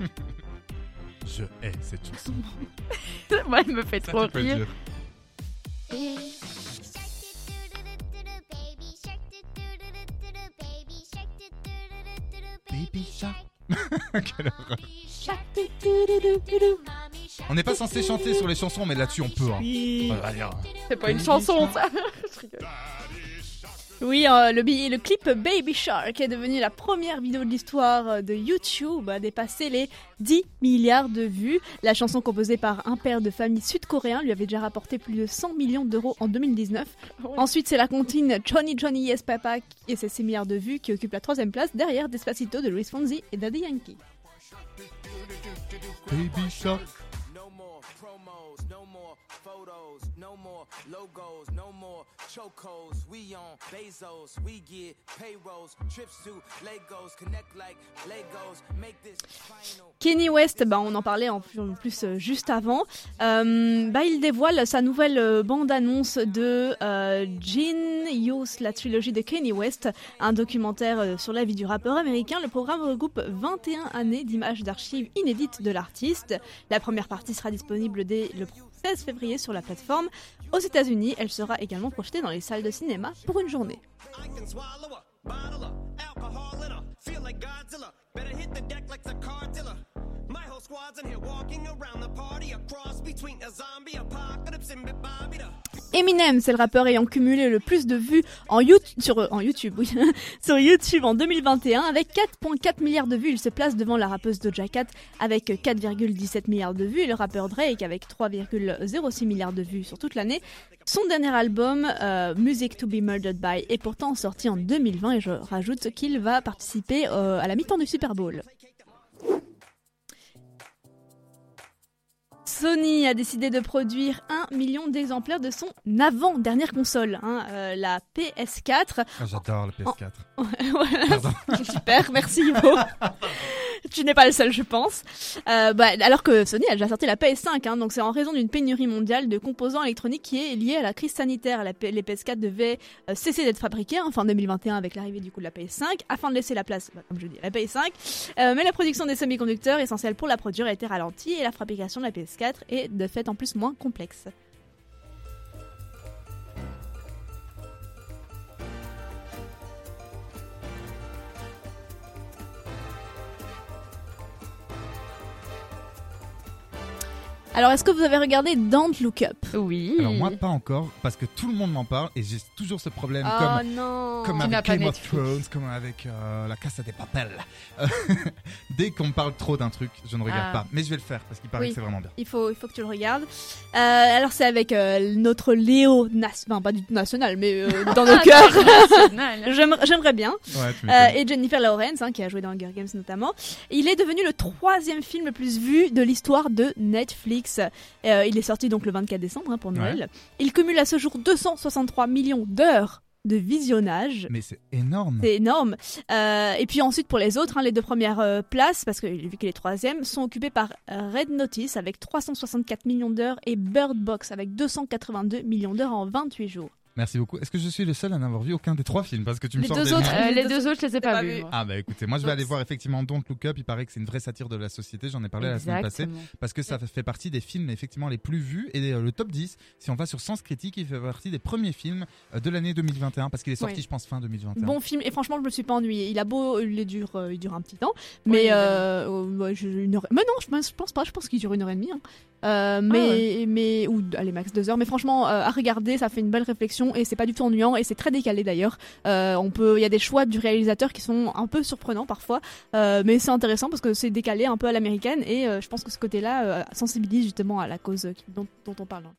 Je hais cette chanson. Moi, elle me fait Ça, trop tu peux le rire. dire. Baby Shark. Quelle horreur. On n'est pas censé chanter sur les chansons, mais là-dessus on peut. Hein. Oui. C'est pas une chanson, ça. Je rigole. Oui, euh, le, clip Baby Shark est devenu la première vidéo de l'histoire euh, de YouTube à dépasser les 10 milliards de vues. La chanson composée par un père de famille sud-coréen lui avait déjà rapporté plus de 100 millions d'euros en 2019. Ensuite, c'est la comptine Johnny Johnny Yes Papa et ses 6 milliards de vues qui occupe la troisième place derrière Despacito de Luis Fonsi et Daddy Yankee. Baby Shark. No more promos, no more photos, no more Kenny West, bah, on en parlait en plus, euh, juste avant. Euh, bah, il dévoile sa nouvelle euh, bande-annonce de euh, Genius, la trilogie de Kenny West, un documentaire euh, sur la vie du rappeur américain. Le programme regroupe 21 années d'images d'archives inédites de l'artiste. La première partie sera disponible dès le 16 février sur la plateforme. Aux États-Unis, elle sera également projetée dans les salles de cinéma pour une journée. Eminem, c'est le rappeur ayant cumulé le plus de vues en YouTube, euh, en YouTube, oui, sur YouTube en 2021 avec 4,4 milliards de vues. Il se place devant la rappeuse Doja Cat avec 4,17 milliards de vues et le rappeur Drake avec 3,06 milliards de vues sur toute l'année. Son dernier album, euh, Music to be Murdered by, est pourtant sorti en 2020 et je rajoute qu'il va participer euh, à la mi-temps du Super Bowl. Sony a décidé de produire un million d'exemplaires de son avant-dernière console, hein, euh, la PS4. Ah, J'adore le PS4. Voilà. Super, merci Ivo. tu n'es pas le seul, je pense. Euh, bah, alors que Sony a déjà sorti la PS5, hein, donc c'est en raison d'une pénurie mondiale de composants électroniques qui est liée à la crise sanitaire. La les PS4 devaient euh, cesser d'être fabriqués hein, fin 2021 avec l'arrivée du coup de la PS5, afin de laisser la place, bah, comme je dis, à la PS5. Euh, mais la production des semi-conducteurs essentiels pour la produire a été ralentie et la fabrication de la PS4 est de fait en plus moins complexe. Alors, est-ce que vous avez regardé Don't Look Up? Oui. Alors moi pas encore, parce que tout le monde m'en parle et j'ai toujours ce problème Oh comme non comme avec Game of. Thrones, comme avec euh, la Casa des Papel. Euh, Dès qu'on me parle trop d'un truc, je ne regarde Ah. pas. Mais je vais le faire parce qu'il paraît Oui. que c'est vraiment bien. Il faut, il faut que tu le regardes. Euh, alors c'est avec euh, notre Léo, nas- enfin pas du tout national, mais euh, dans nos cœurs. J'aimerais j'aimerais bien. Ouais, tu Euh, m'étonnes. et Jennifer Lawrence, hein, qui a joué dans Hunger Games notamment. Il est devenu le troisième film le plus vu de l'histoire de Netflix. Euh, il est sorti donc le 24 décembre hein, pour Noël. Il cumule à ce jour 263 millions d'heures de visionnage. Mais c'est énorme. C'est énorme. Euh, et puis ensuite pour les autres, hein, les deux premières euh, places, parce que vu qu'il est troisième, sont occupées par Red Notice avec 364 millions d'heures et Bird Box avec 282 millions d'heures en 28 jours. Merci beaucoup. Est-ce que je suis le seul à n'avoir vu aucun des trois films? Parce que tu me Les sors deux des autres, euh, les deux autres, je les ai pas, vus. Ah bah écoutez, moi je vais aller voir effectivement Don't Look Up, il paraît que c'est une vraie satire de la société, j'en ai parlé la semaine passée, parce que ça fait partie des films effectivement les plus vus, et euh, le top 10, si on va sur Sens Critique, il fait partie des premiers films euh, de l'année 2021, parce qu'il est sorti Oui. je pense fin 2021. Bon film et franchement je me suis pas ennuyée. Il a beau, il dure, euh, il dure un petit temps, mais Oui, euh, euh, ouais, je- une heure- mais non je pense, pas, je pense qu'il dure une heure et demie. hein. Euh, mais mais ou allez max deux heures. Mais franchement euh, à regarder, ça fait une belle réflexion et c'est pas du tout ennuyant et c'est très décalé d'ailleurs. Euh, on peut, il y a des choix du réalisateur qui sont un peu surprenants parfois, euh, mais c'est intéressant parce que c'est décalé un peu à l'américaine et euh, je pense que ce côté-là sensibilise justement à la cause dont on parle.